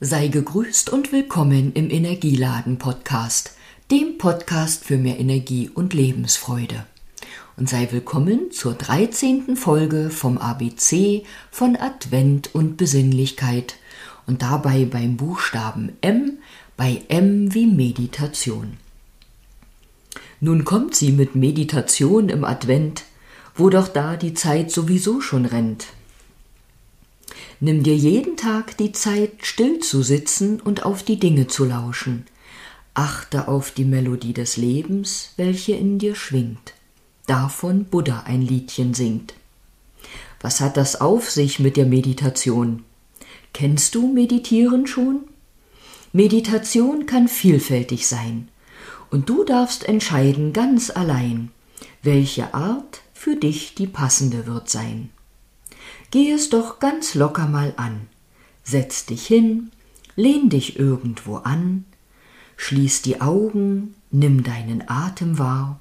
Sei gegrüßt und willkommen im Energieladen Podcast, dem Podcast für mehr Energie und Lebensfreude. Und sei willkommen zur 13. Folge vom ABC von Advent und Besinnlichkeit und dabei beim Buchstaben M bei M wie Meditation. Nun kommt sie mit Meditation im Advent, wo doch da die Zeit sowieso schon rennt. Nimm dir jeden Tag die Zeit, still zu sitzen und auf die Dinge zu lauschen. Achte auf die Melodie des Lebens, welche in dir schwingt. Davon Buddha ein Liedchen singt. Was hat das auf sich mit der Meditation? Kennst du Meditieren schon? Meditation kann vielfältig sein, und du darfst entscheiden ganz allein, welche Art für dich die passende wird sein. Geh es doch ganz locker mal an. Setz dich hin, lehn dich irgendwo an, schließ die Augen, nimm deinen Atem wahr,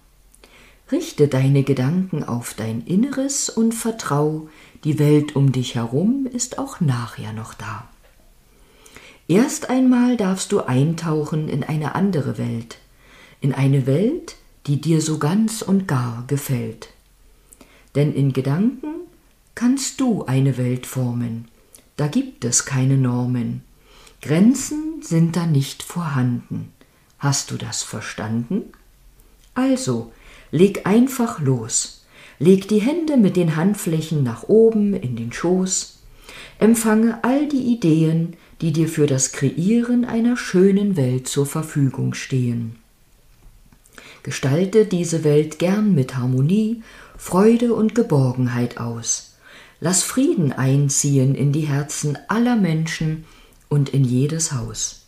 richte deine Gedanken auf dein Inneres und vertrau, die Welt um dich herum ist auch nachher noch da. Erst einmal darfst du eintauchen in eine andere Welt, in eine Welt, die dir so ganz und gar gefällt. Denn in Gedanken kannst du eine Welt formen. Da gibt es keine Normen. Grenzen sind da nicht vorhanden. Hast du das verstanden? Also, leg einfach los. Leg die Hände mit den Handflächen nach oben in den Schoß. Empfange all die Ideen, die dir für das Kreieren einer schönen Welt zur Verfügung stehen. Gestalte diese Welt gern mit Harmonie, Freude und Geborgenheit aus. Lass Frieden einziehen in die Herzen aller Menschen und in jedes Haus.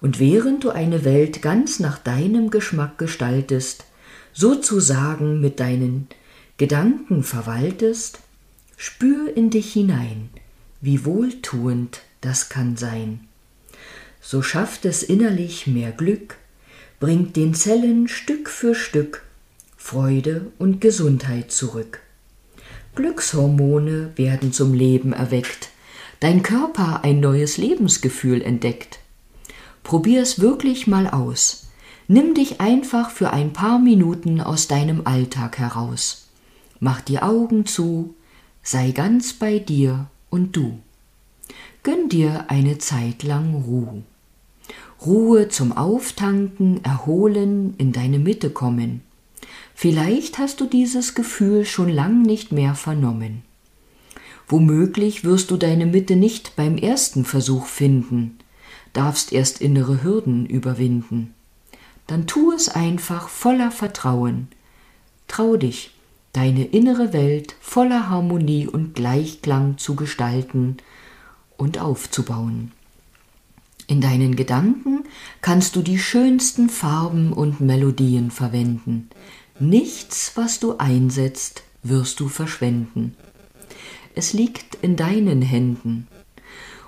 Und während du eine Welt ganz nach deinem Geschmack gestaltest, sozusagen mit deinen Gedanken verwaltest, spür in dich hinein, wie wohltuend das kann sein. So schafft es innerlich mehr Glück, bringt den Zellen Stück für Stück Freude und Gesundheit zurück. Glückshormone werden zum Leben erweckt, dein Körper ein neues Lebensgefühl entdeckt. Probier es wirklich mal aus. Nimm dich einfach für ein paar Minuten aus deinem Alltag heraus. Mach die Augen zu, sei ganz bei dir und du. Gönn dir eine Zeit lang Ruhe. Ruhe zum Auftanken, Erholen, in deine Mitte kommen. Vielleicht hast du dieses Gefühl schon lang nicht mehr vernommen. Womöglich wirst du deine Mitte nicht beim ersten Versuch finden, darfst erst innere Hürden überwinden. Dann tu es einfach voller Vertrauen. Trau dich, deine innere Welt voller Harmonie und Gleichklang zu gestalten und aufzubauen. In deinen Gedanken kannst du die schönsten Farben und Melodien verwenden, Nichts, was du einsetzt, wirst du verschwenden. Es liegt in deinen Händen.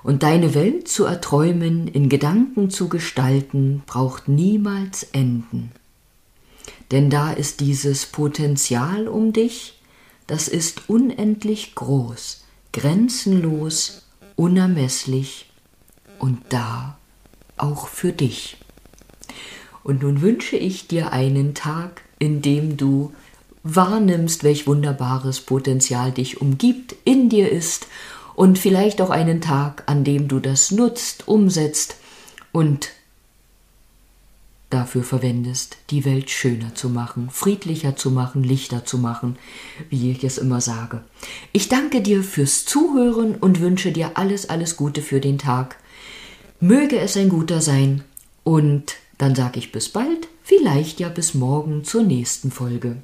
Und deine Welt zu erträumen, in Gedanken zu gestalten, braucht niemals enden. Denn da ist dieses Potenzial um dich, das ist unendlich groß, grenzenlos, unermesslich und da auch für dich. Und nun wünsche ich dir einen Tag, indem du wahrnimmst, welch wunderbares Potenzial dich umgibt, in dir ist und vielleicht auch einen Tag, an dem du das nutzt, umsetzt und dafür verwendest, die Welt schöner zu machen, friedlicher zu machen, lichter zu machen, wie ich es immer sage. Ich danke dir fürs Zuhören und wünsche dir alles, alles Gute für den Tag. Möge es ein guter sein und dann sage ich bis bald, vielleicht ja bis morgen zur nächsten Folge.